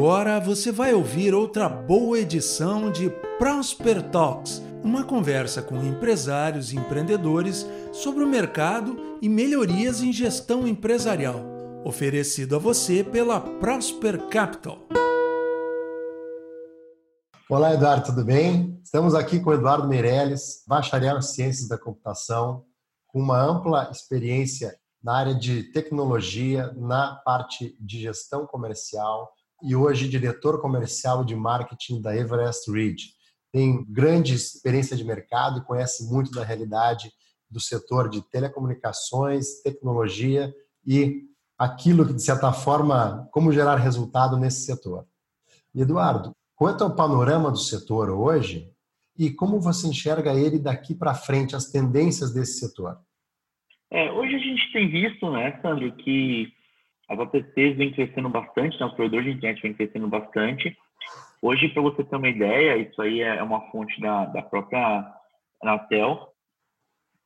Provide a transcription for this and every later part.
Agora você vai ouvir outra boa edição de Prosper Talks, uma conversa com empresários e empreendedores sobre o mercado e melhorias em gestão empresarial, oferecido a você pela Prosper Capital. Olá, Eduardo, tudo bem? Estamos aqui com Eduardo Meirelles, bacharel em Ciências da Computação, com uma ampla experiência na área de tecnologia, na parte de gestão comercial, e hoje diretor comercial de marketing da Everest Ridge. Tem grande experiência de mercado e conhece muito da realidade do setor de telecomunicações, tecnologia e aquilo que, de certa forma, como gerar resultado nesse setor. Eduardo, qual é o panorama do setor hoje e como você enxerga ele daqui para frente, as tendências desse setor? É, hoje a gente tem visto, né, Sandro, que as OTCs vem crescendo bastante, né? o provedor de internet vem crescendo bastante. Hoje, para você ter uma ideia, isso aí é uma fonte da, da própria Anatel,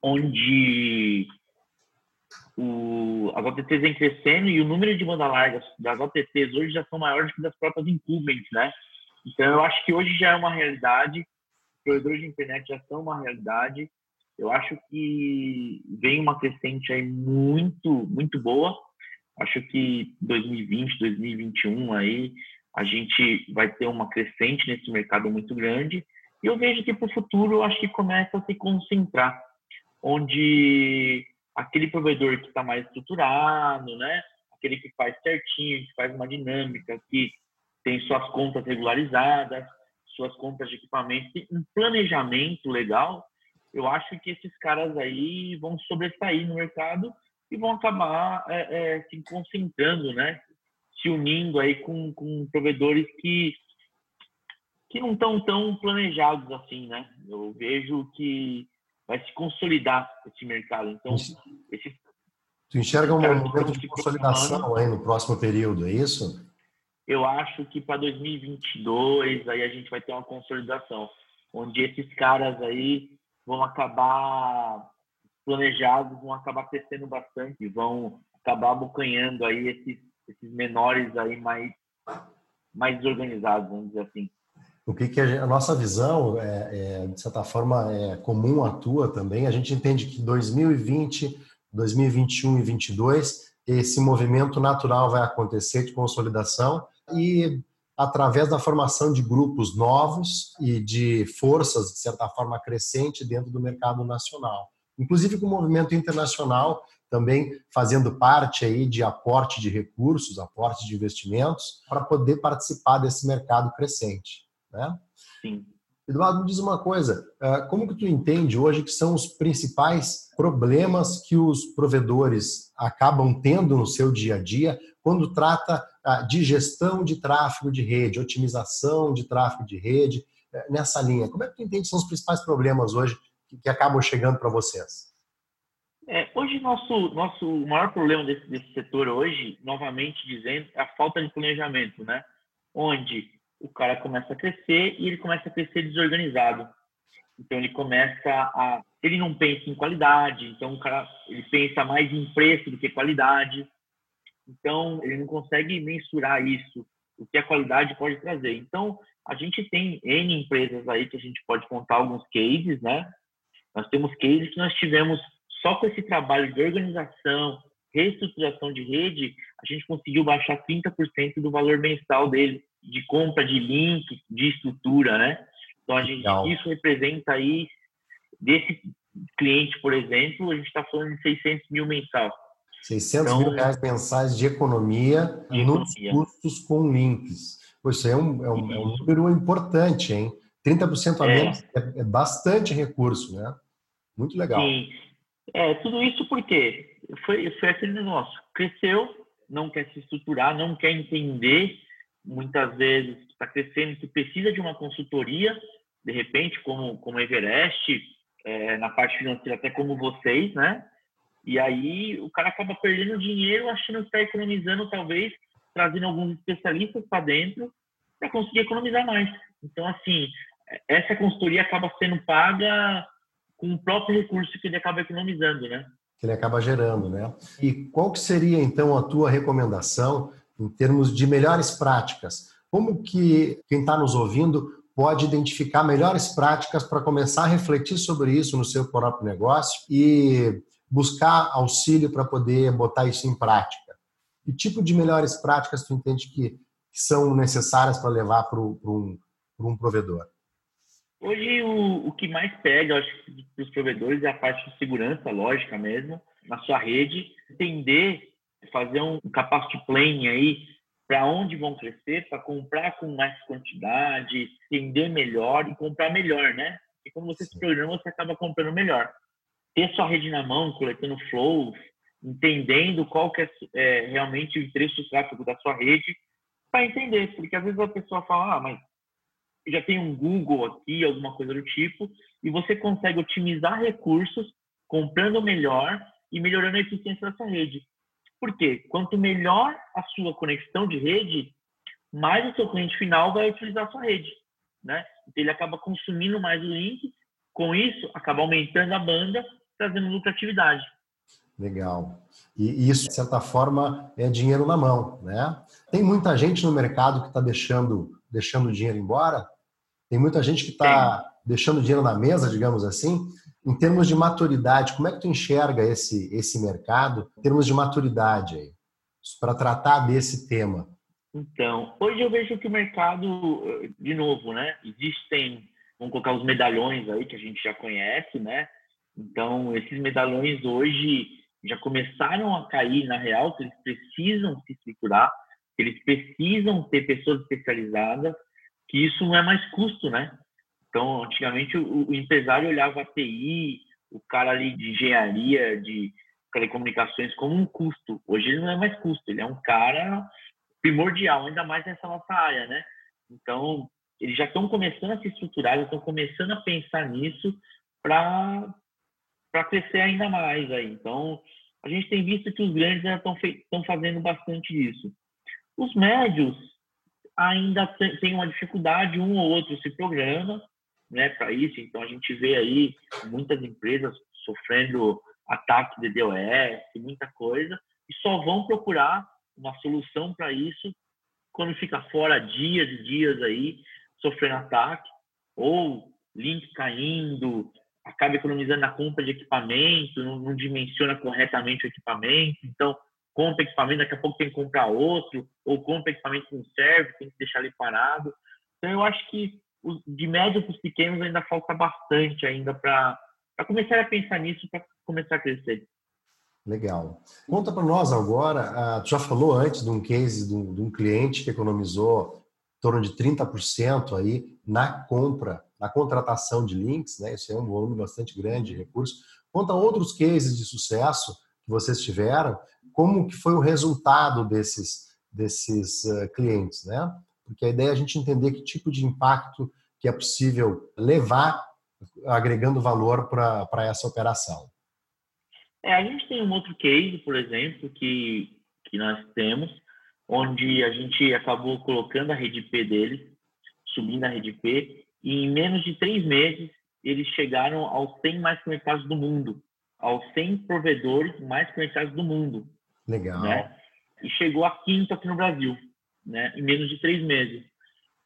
onde o, as OTTs vem crescendo e o número de banda larga das OTTs hoje já são maiores que das próprias incumbents, né? Então, eu acho que hoje já é uma realidade, provedores de internet já são uma realidade. Eu acho que vem uma crescente aí muito, muito boa. Acho que 2020, 2021 aí a gente vai ter uma crescente nesse mercado muito grande. E eu vejo que para o futuro acho que começa a se concentrar, onde aquele provedor que está mais estruturado, né? Aquele que faz certinho, que faz uma dinâmica, que tem suas contas regularizadas, suas contas de equipamento, um planejamento legal, eu acho que esses caras aí vão sobressair no mercado e vão acabar é, é, se concentrando, né? Se unindo aí com, com provedores que, que não estão tão planejados assim, né? Eu vejo que vai se consolidar esse mercado. Então, esse, tu enxerga um momento de consolidação aí no próximo período, é isso? Eu acho que para 2022 aí a gente vai ter uma consolidação, onde esses caras aí vão acabar planejados vão acabar crescendo bastante e vão acabar abocanhando aí esses, esses menores aí mais, mais desorganizados, vamos dizer assim. O que, que a, a, nossa visão, é, é, de certa forma, é comum à tua também. A gente entende que 2020, 2021 e 2022, esse movimento natural vai acontecer de consolidação e através da formação de grupos novos e de forças, de certa forma, crescente dentro do mercado nacional inclusive com o movimento internacional também fazendo parte aí de aporte de recursos, aporte de investimentos, para poder participar desse mercado crescente. Né? Sim. Eduardo, me diz uma coisa, eh, como que tu entende hoje que são os principais problemas que os provedores acabam tendo no seu dia a dia quando trata ah, de gestão de tráfego de rede, otimização de tráfego de rede, eh, nessa linha? Como é que tu entende que são os principais problemas hoje que acabam chegando para vocês? É, hoje, nosso, nosso maior problema desse, desse setor hoje, novamente dizendo, é a falta de planejamento, né? Onde o cara começa a crescer e ele começa a crescer desorganizado. Então, ele começa a... Ele não pensa em qualidade, então o cara ele pensa mais em preço do que qualidade. Então, ele não consegue mensurar isso, o que a qualidade pode trazer. Então, a gente tem N empresas aí que a gente pode contar alguns cases, né? Nós temos cases que nós tivemos só com esse trabalho de organização, reestruturação de rede, a gente conseguiu baixar 30% do valor mensal dele, de compra de link, de estrutura, né? Então, a gente, isso representa aí, desse cliente, por exemplo, a gente está falando de 600 mil mensal. 600 então, mil reais mensais de economia de nos economia. custos com links. Pois é um, é um, é um número importante, hein? 30% a é. menos é, é bastante recurso, né? Muito legal. Sim. É, tudo isso porque foi, foi aquele negócio. Cresceu, não quer se estruturar, não quer entender, muitas vezes está crescendo, que precisa de uma consultoria, de repente, como, como Everest, é, na parte financeira, até como vocês, né? E aí o cara acaba perdendo dinheiro achando que está economizando, talvez, trazendo alguns especialistas para dentro para conseguir economizar mais. Então, assim, essa consultoria acaba sendo paga com o próprio recurso que ele acaba economizando, né? Que ele acaba gerando, né? E qual que seria então a tua recomendação em termos de melhores práticas? como que quem está nos ouvindo pode identificar melhores práticas para começar a refletir sobre isso no seu próprio negócio e buscar auxílio para poder botar isso em prática? Que tipo de melhores práticas tu entende que, são necessárias para levar para um, um provedor? Hoje, o, o que mais pega, acho, para os provedores é a parte de segurança, lógica mesmo, na sua rede, entender, fazer um capacity planning aí para onde vão crescer, para comprar com mais quantidade, entender melhor e comprar melhor, né? E quando você se programa, você acaba comprando melhor. Ter sua rede na mão, coletando flows, entendendo qual que é, é realmente o interesse do tráfego da sua rede, para entender, porque às vezes a pessoa fala, ah, mas já tem um Google aqui, alguma coisa do tipo, e você consegue otimizar recursos comprando melhor e melhorando a eficiência da sua rede. Por quê? Quanto melhor a sua conexão de rede, mais o seu cliente final vai utilizar a sua rede, né? Então ele acaba consumindo mais o link, com isso acaba aumentando a banda, trazendo lucratividade. Legal. E isso, de certa forma, é dinheiro na mão, né? Tem muita gente no mercado que está deixando, deixando o dinheiro embora? Tem muita gente que está deixando dinheiro na mesa, digamos assim, em termos de maturidade, como é que tu enxerga esse, esse mercado, em termos de maturidade aí, para tratar desse tema? Então, hoje eu vejo que o mercado, de novo, né? Existem, vamos colocar os medalhões aí que a gente já conhece, né? Então, esses medalhões hoje já começaram a cair na real, que eles precisam se estruturar, eles precisam ter pessoas especializadas, que isso não é mais custo, né? Então, antigamente, o, o empresário olhava a TI, o cara ali de engenharia, de telecomunicações, como um custo. Hoje ele não é mais custo, ele é um cara primordial, ainda mais nessa nossa área, né? Então, eles já estão começando a se estruturar, já estão começando a pensar nisso para crescer ainda mais aí. Então, a gente tem visto que os grandes já estão fazendo bastante disso. Os médios ainda têm uma dificuldade, um ou outro se programa, né, para isso. Então a gente vê aí muitas empresas sofrendo ataque de DOS, muita coisa, e só vão procurar uma solução para isso quando fica fora dias e dias aí sofrendo ataque ou link caindo, acaba economizando na compra de equipamento, não, não, dimensiona corretamente o equipamento, então compra equipamento, daqui a pouco tem que comprar outro, ou compra equipamento com serve, tem que deixar ali parado. Então eu acho que de médio para os pequenos ainda falta bastante ainda para começar a pensar nisso, para começar a crescer. Legal. Conta para nós agora, uh, tu já falou antes de um case de um, cliente que economizou em torno de 30% aí na compra, na contratação de links, né? Isso é um volume bastante grande de recursos. Conta outros cases de sucesso que vocês tiveram, como que foi o resultado desses, desses uh, clientes, né? porque a ideia é a gente entender que tipo de impacto que é possível levar agregando valor para essa operação. É, a gente tem um outro case, por exemplo, que, que nós temos, onde a gente acabou colocando a rede P deles, subindo a rede P, e em menos de três meses eles chegaram aos 100 mais conectados do mundo, aos 100 provedores mais conectados do mundo. Legal. Né? E chegou a quinto aqui no Brasil né, em menos de três meses.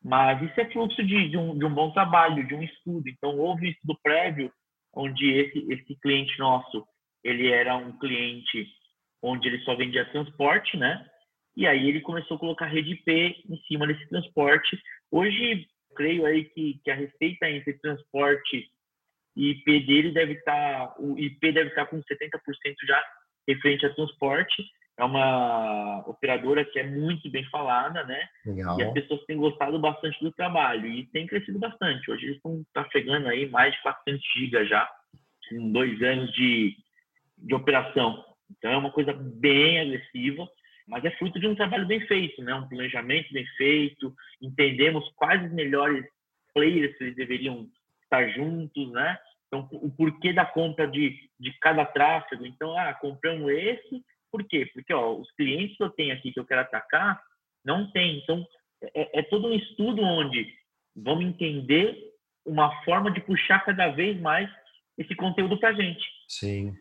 Mas isso é fluxo de, de, um, de um bom trabalho, de um estudo. Então, houve um estudo prévio onde esse, esse cliente nosso, ele era um cliente onde ele só vendia transporte, né? E aí ele começou a colocar rede IP em cima desse transporte. Hoje, creio aí que, que a receita entre transporte e IP dele deve estar, tá, o IP deve estar tá com 70% já referente a transporte é uma operadora que é muito bem falada, né? Legal. E as pessoas têm gostado bastante do trabalho e tem crescido bastante. Hoje eles estão trafegando aí mais de 400 gigas já, com dois anos de, de operação. Então é uma coisa bem agressiva, mas é fruto de um trabalho bem feito, né? Um planejamento bem feito, entendemos quais os melhores players que eles deveriam estar juntos, né? Então, o porquê da compra de, de cada tráfego. Então, ah, compramos esse por quê? Porque ó, os clientes que eu tenho aqui que eu quero atacar não tem. Então, é, é todo um estudo onde vamos entender uma forma de puxar cada vez mais esse conteúdo para a gente. Sim.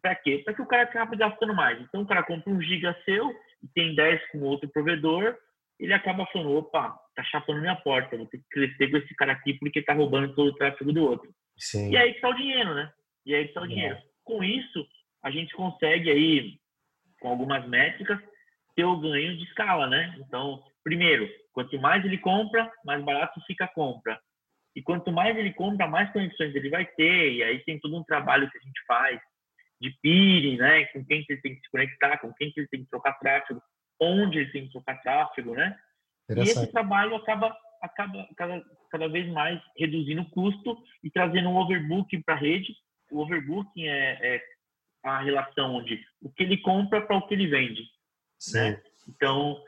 Para quê? Para que o cara acabe gastando mais. Então, o cara compra um giga seu e tem 10 com outro provedor ele acaba falando, opa, tá chapando minha porta, vou ter que crescer com esse cara aqui porque tá roubando todo o tráfego do outro. Sim. E aí que tá o dinheiro, né? E aí que tá o dinheiro. Com isso, a gente consegue aí, com algumas métricas, ter o ganho de escala, né? Então, primeiro, quanto mais ele compra, mais barato fica a compra. E quanto mais ele compra, mais conexões ele vai ter. E aí tem todo um trabalho que a gente faz de peering, né? Com quem que ele tem que se conectar, com quem que ele tem que trocar tráfego, onde ele tem que trocar tráfego, né? E esse trabalho acaba, acaba cada, cada vez mais reduzindo o custo e trazendo um overbooking para a rede. O overbooking é, é, a relação onde o que ele compra para o que ele vende. Né? Então,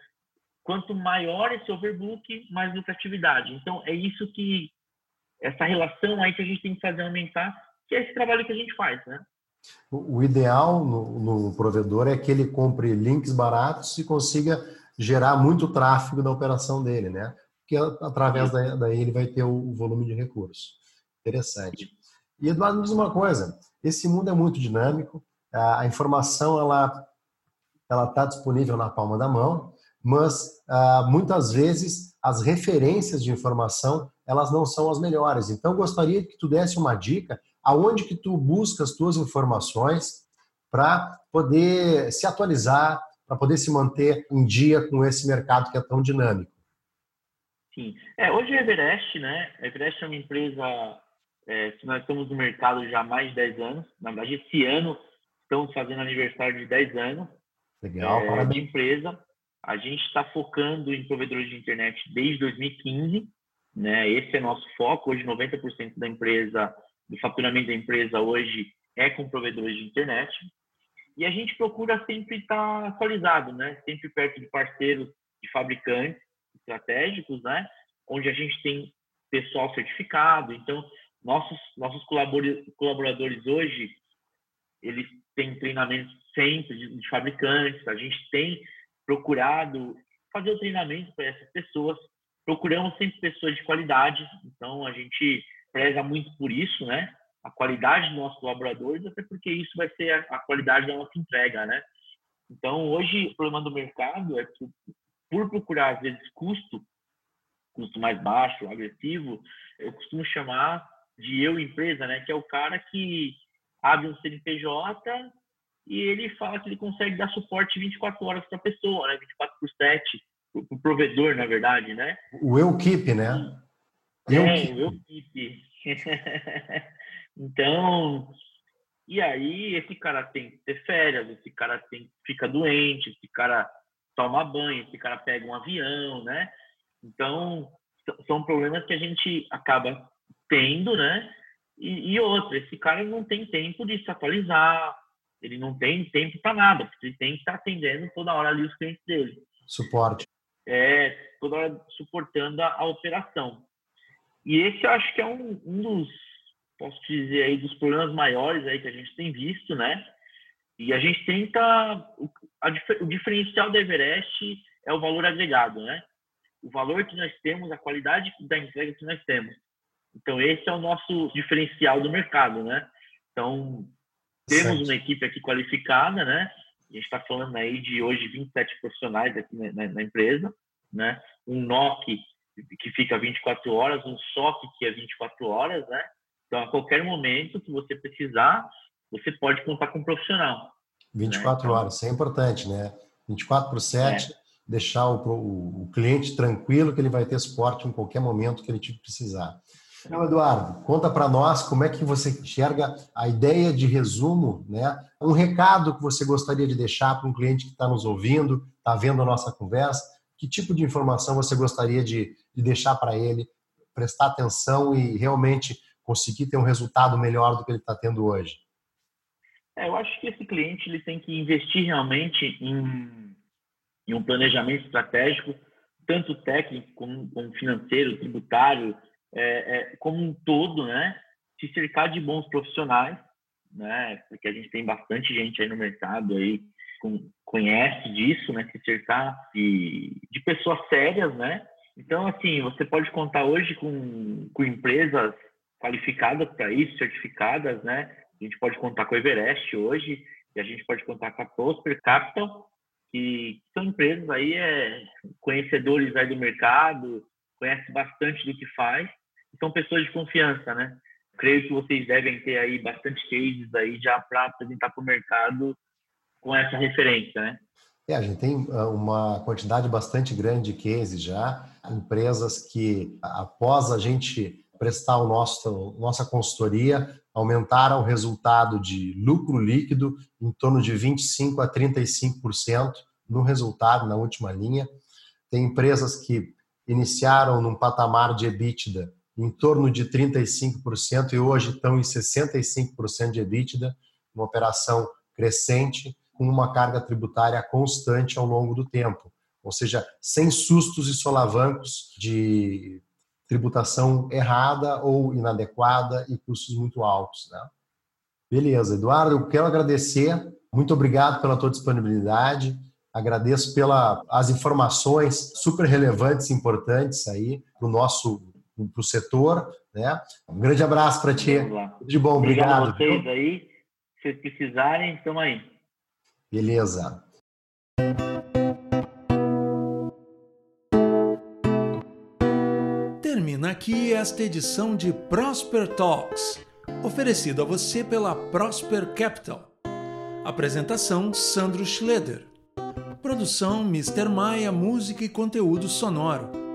quanto maior esse overbooking, mais lucratividade. Então, é isso que, essa relação aí que a gente tem que fazer aumentar, que é esse trabalho que a gente faz, né? O ideal no, no, provedor é que ele compre links baratos e consiga gerar muito tráfego da operação dele, né? Porque através daí, ele vai ter o volume de recursos. Interessante. E Eduardo, diz uma coisa: esse mundo é muito dinâmico, a informação ela ela está disponível na palma da mão, mas ah, muitas vezes as referências de informação elas não são as melhores. Então gostaria que tu desse uma dica aonde que tu busca as tuas informações para poder se atualizar, para poder se manter em dia com esse mercado que é tão dinâmico. Sim. É, hoje a Everest, né? A Everest é uma empresa é, que nós estamos no mercado já há mais de 10 anos. Na verdade, esse ano estamos fazendo aniversário de 10 anos. Legal, é, parabéns. De empresa. A gente está focando em provedores de internet desde 2015. Né? Esse é nosso foco. Hoje, 90% da empresa do faturamento da empresa hoje é com provedores de internet. E a gente procura sempre estar atualizado, né? Sempre perto de parceiros de fabricantes estratégicos, né? Onde a gente tem pessoal certificado. Então, nossos nossos colaboradores hoje, eles têm treinamento sempre de, de fabricantes. A gente tem procurado fazer o treinamento para essas pessoas. Procuramos sempre pessoas de qualidade. Então, a gente preza muito por isso, né? A qualidade dos nossos colaboradores, até porque isso vai ser a, a qualidade da nossa entrega, né? Então, hoje, o problema do mercado é que, por procurar, às vezes, custo, custo mais baixo, agressivo, eu costumo chamar de eu empresa, né? Que é o cara que abre um CNPJ e ele fala que ele consegue dar suporte 24 horas para a pessoa, né? 24 por 7, para o provedor, na verdade, né? O eu keep, né? Eu é, eu keep. então, e aí esse cara tem que ter férias, esse cara tem fica doente, esse cara toma banho, esse cara pega um avião, né? Então, são problemas que a gente acaba tendo, né? E, e outra, esse cara não tem tempo de se atualizar, ele não tem tempo para nada, porque ele tem que estar atendendo toda hora ali os clientes dele. Suporte. É, toda hora suportando a, a operação. E esse eu acho que é um, um dos, posso dizer aí, dos problemas maiores aí que a gente tem visto, né? E a gente tenta, o, a, o diferencial da Everest é o valor agregado, né? O valor que nós temos, a qualidade da entrega que nós temos. Então, esse é o nosso diferencial do mercado, né? Então, temos certo. uma equipe aqui qualificada, né? A gente está falando aí de hoje 27 profissionais aqui na, na, na empresa, né? Um NOC que fica 24 horas, um SOC que é 24 horas, né? Então, a qualquer momento que você precisar, você pode contar com um profissional. 24 né? horas, isso é importante, né? 24 por 7, é. deixar o, o, o, cliente tranquilo que ele vai ter suporte em qualquer momento que ele te precisar. Então, Eduardo, conta para nós como é que você enxerga a ideia de resumo, né? Um recado que você gostaria de deixar para um cliente que está nos ouvindo, está vendo a nossa conversa, que tipo de informação você gostaria de, de deixar para ele prestar atenção e realmente conseguir ter um resultado melhor do que ele está tendo hoje? É, eu acho que esse cliente ele tem que investir realmente em, em um planejamento estratégico, tanto técnico como, como financeiro, tributário, é, é, como um todo, né? Se cercar de bons profissionais, né? Porque a gente tem bastante gente aí no mercado aí com, conhece disso, né? Se cercar de, de pessoas sérias, né? Então, assim, você pode contar hoje com, com empresas qualificadas para isso, certificadas, né? A gente pode contar com a Everest hoje, e a gente pode contar com a Prosper Capital, que são empresas aí, é, conhecedores aí do mercado, conhecem bastante do que faz, são pessoas de confiança, né? Creio que vocês devem ter aí bastante cases aí já para apresentar para o mercado com essa referência, né? É, a gente tem ah, uma quantidade bastante grande de cases já, empresas que após a gente prestar o nosso nossa consultoria aumentaram o resultado de lucro líquido em torno de 25 a 35% no resultado na última linha. Tem empresas que iniciaram num patamar de EBITDA em torno de 35% e hoje estão em 65% de EBITDA, uma operação crescente com uma carga tributária constante ao longo do tempo, ou seja, sem sustos e solavancos de tributação errada ou inadequada e custos muito altos. Né? Beleza, Eduardo, eu quero agradecer, muito obrigado pela tua disponibilidade, agradeço pelas informações super relevantes e importantes aí para o nosso para o setor, né? Um grande abraço para ti. De bom, obrigado. Obrigado a vocês aí. Se vocês precisarem, estamos aí. Beleza. Termina aqui esta edição de Prosper Talks, oferecido a você pela Prosper Capital. Apresentação Sandro Schleder. Produção Mr. Maia Música e Conteúdo Sonoro.